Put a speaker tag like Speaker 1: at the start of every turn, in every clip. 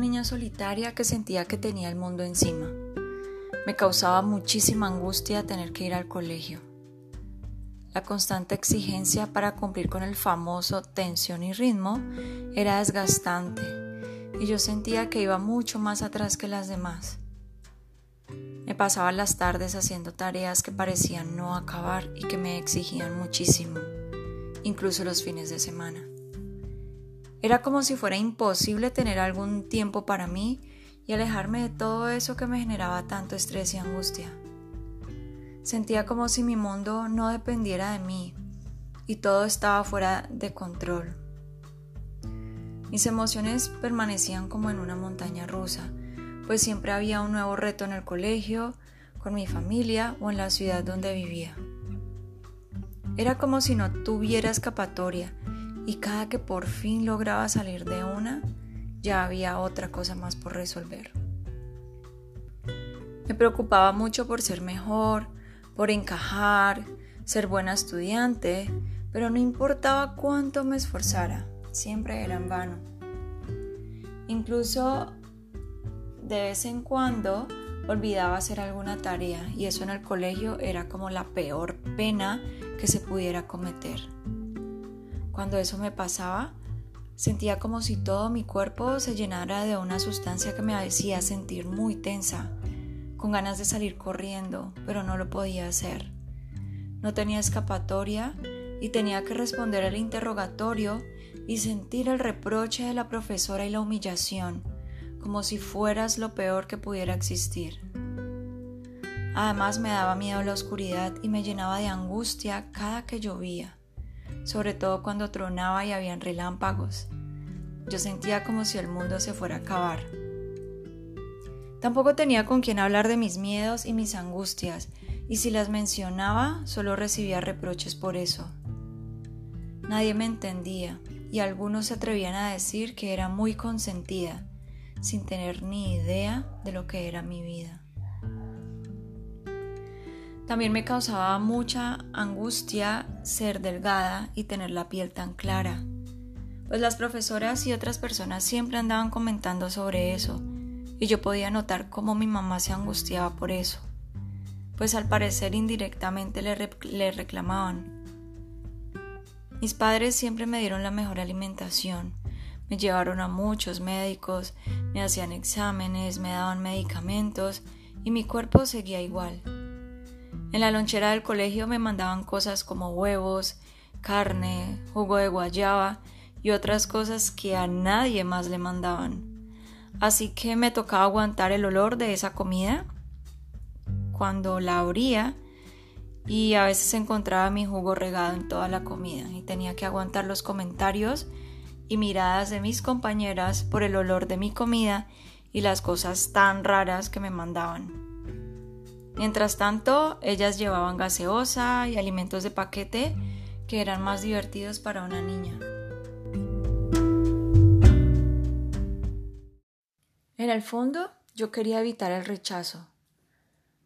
Speaker 1: niña solitaria que sentía que tenía el mundo encima. Me causaba muchísima angustia tener que ir al colegio. La constante exigencia para cumplir con el famoso tensión y ritmo era desgastante y yo sentía que iba mucho más atrás que las demás. Me pasaba las tardes haciendo tareas que parecían no acabar y que me exigían muchísimo, incluso los fines de semana. Era como si fuera imposible tener algún tiempo para mí y alejarme de todo eso que me generaba tanto estrés y angustia. Sentía como si mi mundo no dependiera de mí y todo estaba fuera de control. Mis emociones permanecían como en una montaña rusa, pues siempre había un nuevo reto en el colegio, con mi familia o en la ciudad donde vivía. Era como si no tuviera escapatoria y cada que por fin lograba salir de una, ya había otra cosa más por resolver. Me preocupaba mucho por ser mejor, por encajar, ser buena estudiante, pero no importaba cuánto me esforzara, siempre era en vano. Incluso de vez en cuando olvidaba hacer alguna tarea y eso en el colegio era como la peor pena que se pudiera cometer. Cuando eso me pasaba, sentía como si todo mi cuerpo se llenara de una sustancia que me hacía sentir muy tensa, con ganas de salir corriendo, pero no lo podía hacer. No tenía escapatoria y tenía que responder al interrogatorio y sentir el reproche de la profesora y la humillación, como si fueras lo peor que pudiera existir. Además me daba miedo la oscuridad y me llenaba de angustia cada que llovía, sobre todo cuando tronaba y habían relámpagos. Yo sentía como si el mundo se fuera a acabar. Tampoco tenía con quien hablar de mis miedos y mis angustias, y si las mencionaba solo recibía reproches por eso. Nadie me entendía, y algunos se atrevían a decir que era muy consentida, sin tener ni idea de lo que era mi vida. También me causaba mucha angustia ser delgada y tener la piel tan clara, pues las profesoras y otras personas siempre andaban comentando sobre eso, y yo podía notar cómo mi mamá se angustiaba por eso, pues al parecer indirectamente le, le reclamaban. Mis padres siempre me dieron la mejor alimentación, me llevaron a muchos médicos, me hacían exámenes, me daban medicamentos y mi cuerpo seguía igual. En la lonchera del colegio me mandaban cosas como huevos, carne, jugo de guayaba y otras cosas que a nadie más le mandaban así que me tocaba aguantar el olor de esa comida cuando la abría y a veces encontraba mi jugo regado en toda la comida y tenía que aguantar los comentarios y miradas de mis compañeras por el olor de mi comida y las cosas tan raras que me mandaban. Mientras tanto, ellas llevaban gaseosa y alimentos de paquete que eran más divertidos para una niña. En el fondo, yo quería evitar el rechazo,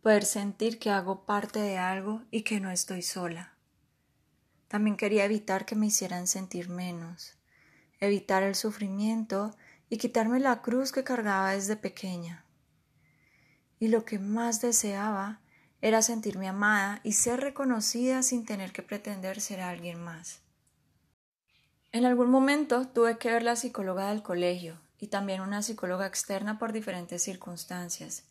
Speaker 1: poder sentir que hago parte de algo y que no estoy sola. También quería evitar que me hicieran sentir menos, evitar el sufrimiento y quitarme la cruz que cargaba desde pequeña. Y lo que más deseaba era sentirme amada y ser reconocida sin tener que pretender ser alguien más. En algún momento tuve que ver la psicóloga del colegio y también una psicóloga externa por diferentes circunstancias.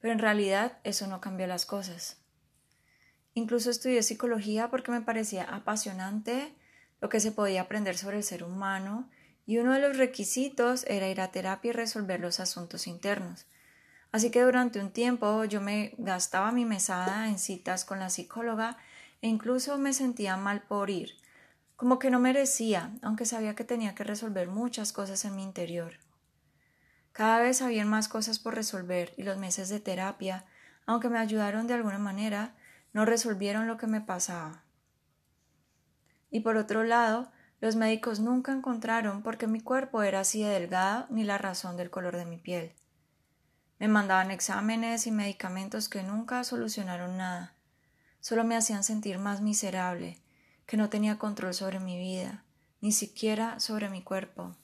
Speaker 1: Pero en realidad eso no cambió las cosas. Incluso estudié psicología porque me parecía apasionante lo que se podía aprender sobre el ser humano y uno de los requisitos era ir a terapia y resolver los asuntos internos. Así que durante un tiempo yo me gastaba mi mesada en citas con la psicóloga e incluso me sentía mal por ir, como que no merecía, aunque sabía que tenía que resolver muchas cosas en mi interior. Cada vez había más cosas por resolver y los meses de terapia, aunque me ayudaron de alguna manera, no resolvieron lo que me pasaba. Y por otro lado, los médicos nunca encontraron por qué mi cuerpo era así de delgado ni la razón del color de mi piel. Me mandaban exámenes y medicamentos que nunca solucionaron nada, solo me hacían sentir más miserable, que no tenía control sobre mi vida, ni siquiera sobre mi cuerpo.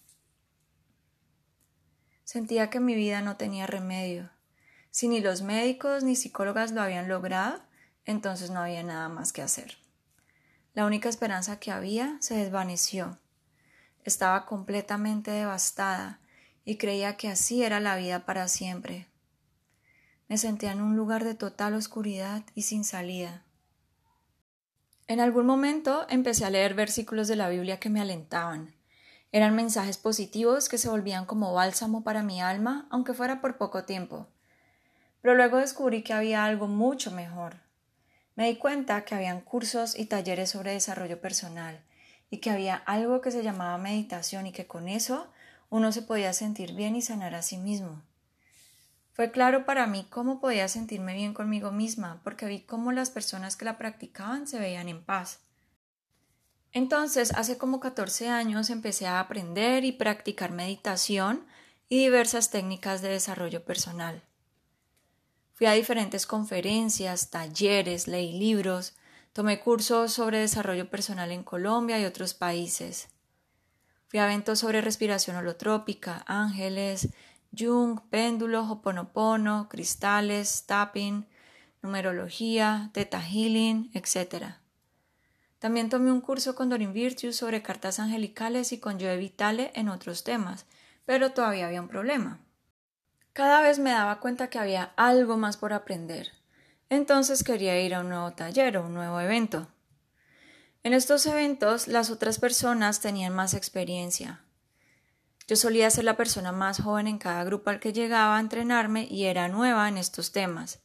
Speaker 1: Sentía que mi vida no tenía remedio. Si ni los médicos ni psicólogas lo habían logrado, entonces no había nada más que hacer. La única esperanza que había se desvaneció. Estaba completamente devastada y creía que así era la vida para siempre. Me sentía en un lugar de total oscuridad y sin salida. En algún momento empecé a leer versículos de la Biblia que me alentaban. Eran mensajes positivos que se volvían como bálsamo para mi alma, aunque fuera por poco tiempo. Pero luego descubrí que había algo mucho mejor. Me di cuenta que habían cursos y talleres sobre desarrollo personal y que había algo que se llamaba meditación y que con eso uno se podía sentir bien y sanar a sí mismo. Fue claro para mí cómo podía sentirme bien conmigo misma, porque vi cómo las personas que la practicaban se veían en paz. Entonces, hace como 14 años empecé a aprender y practicar meditación y diversas técnicas de desarrollo personal. Fui a diferentes conferencias, talleres, leí libros, tomé cursos sobre desarrollo personal en Colombia y otros países. Fui a eventos sobre respiración holotrópica, ángeles, Jung, péndulo, hoponopono, cristales, tapping, numerología, teta healing, etc. También tomé un curso con Dorin Virtue sobre cartas angelicales y con Joe Vitale en otros temas, pero todavía había un problema. Cada vez me daba cuenta que había algo más por aprender. Entonces quería ir a un nuevo taller o un nuevo evento. En estos eventos las otras personas tenían más experiencia, yo solía ser la persona más joven en cada grupo al que llegaba a entrenarme y era nueva en estos temas.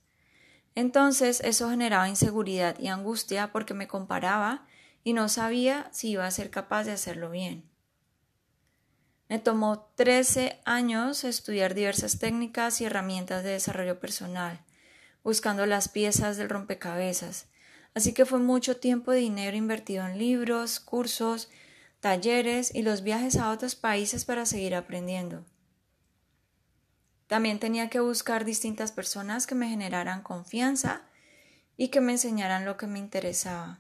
Speaker 1: Entonces eso generaba inseguridad y angustia porque me comparaba y no sabía si iba a ser capaz de hacerlo bien. Me tomó 13 años estudiar diversas técnicas y herramientas de desarrollo personal, buscando las piezas del rompecabezas, así que fue mucho tiempo y dinero invertido en libros, cursos, talleres y los viajes a otros países para seguir aprendiendo. También tenía que buscar distintas personas que me generaran confianza y que me enseñaran lo que me interesaba.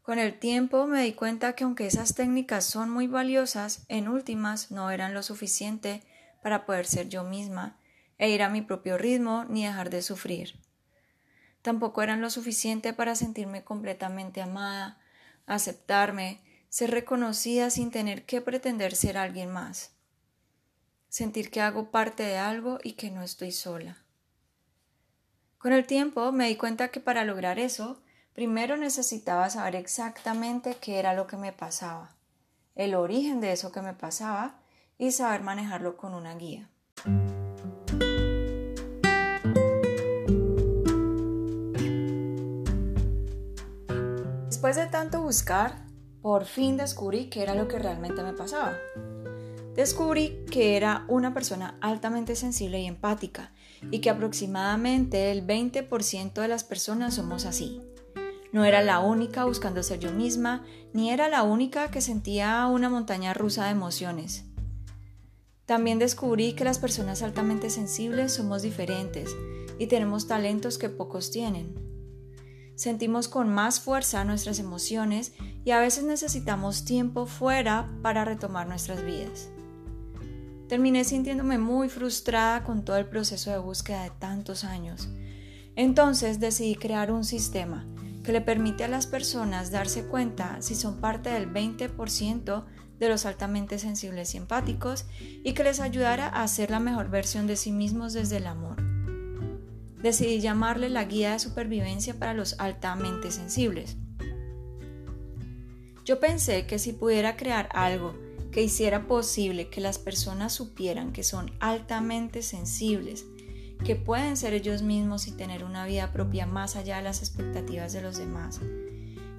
Speaker 1: Con el tiempo me di cuenta que aunque esas técnicas son muy valiosas, en últimas no eran lo suficiente para poder ser yo misma e ir a mi propio ritmo ni dejar de sufrir. Tampoco eran lo suficiente para sentirme completamente amada, aceptarme, ser reconocida sin tener que pretender ser alguien más, sentir que hago parte de algo y que no estoy sola. Con el tiempo me di cuenta que para lograr eso, primero necesitaba saber exactamente qué era lo que me pasaba, el origen de eso que me pasaba y saber manejarlo con una guía. Después de tanto buscar, por fin descubrí qué era lo que realmente me pasaba. Descubrí que era una persona altamente sensible y empática y que aproximadamente el 20% de las personas somos así. No era la única buscando ser yo misma, ni era la única que sentía una montaña rusa de emociones. También descubrí que las personas altamente sensibles somos diferentes y tenemos talentos que pocos tienen sentimos con más fuerza nuestras emociones y a veces necesitamos tiempo fuera para retomar nuestras vidas. Terminé sintiéndome muy frustrada con todo el proceso de búsqueda de tantos años. Entonces decidí crear un sistema que le permite a las personas darse cuenta si son parte del 20% de los altamente sensibles y empáticos y que les ayudara a ser la mejor versión de sí mismos desde el amor decidí llamarle la guía de supervivencia para los altamente sensibles. Yo pensé que si pudiera crear algo que hiciera posible que las personas supieran que son altamente sensibles, que pueden ser ellos mismos y tener una vida propia más allá de las expectativas de los demás,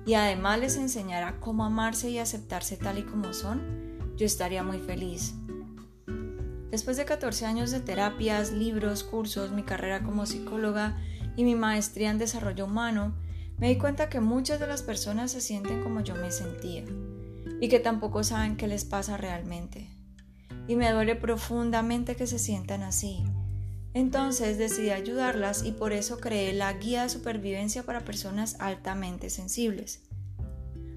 Speaker 1: y además les enseñara cómo amarse y aceptarse tal y como son, yo estaría muy feliz. Después de 14 años de terapias, libros, cursos, mi carrera como psicóloga y mi maestría en desarrollo humano, me di cuenta que muchas de las personas se sienten como yo me sentía y que tampoco saben qué les pasa realmente. Y me duele profundamente que se sientan así. Entonces decidí ayudarlas y por eso creé la guía de supervivencia para personas altamente sensibles.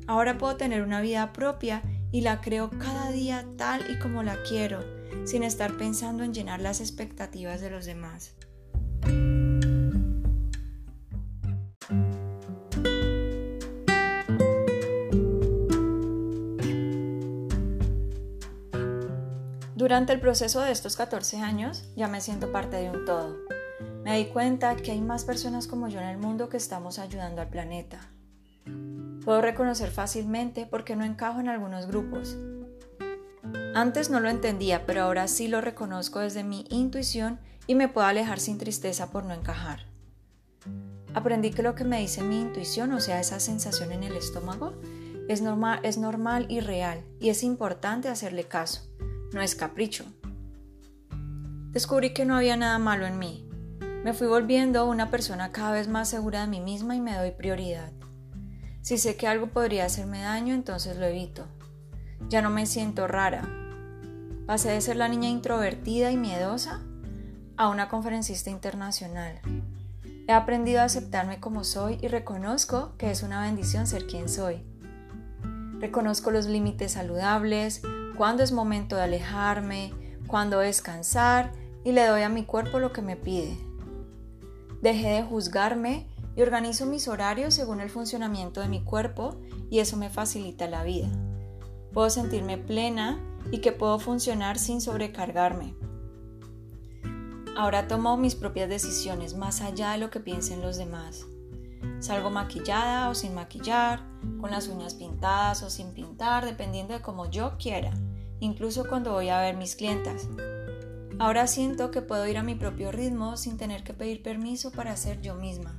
Speaker 1: Ahora puedo tener una vida propia y la creo cada día tal y como la quiero sin estar pensando en llenar las expectativas de los demás. Durante el proceso de estos 14 años ya me siento parte de un todo. Me di cuenta que hay más personas como yo en el mundo que estamos ayudando al planeta. Puedo reconocer fácilmente por qué no encajo en algunos grupos. Antes no lo entendía, pero ahora sí lo reconozco desde mi intuición y me puedo alejar sin tristeza por no encajar. Aprendí que lo que me dice mi intuición, o sea, esa sensación en el estómago, es normal, es normal y real, y es importante hacerle caso, no es capricho. Descubrí que no había nada malo en mí. Me fui volviendo una persona cada vez más segura de mí misma y me doy prioridad. Si sé que algo podría hacerme daño, entonces lo evito. Ya no me siento rara. Pasé de ser la niña introvertida y miedosa a una conferencista internacional. He aprendido a aceptarme como soy y reconozco que es una bendición ser quien soy. Reconozco los límites saludables, cuándo es momento de alejarme, cuándo descansar y le doy a mi cuerpo lo que me pide. Dejé de juzgarme y organizo mis horarios según el funcionamiento de mi cuerpo y eso me facilita la vida. Puedo sentirme plena y que puedo funcionar sin sobrecargarme. Ahora tomo mis propias decisiones más allá de lo que piensen los demás. Salgo maquillada o sin maquillar, con las uñas pintadas o sin pintar, dependiendo de cómo yo quiera, incluso cuando voy a ver mis clientas. Ahora siento que puedo ir a mi propio ritmo sin tener que pedir permiso para ser yo misma.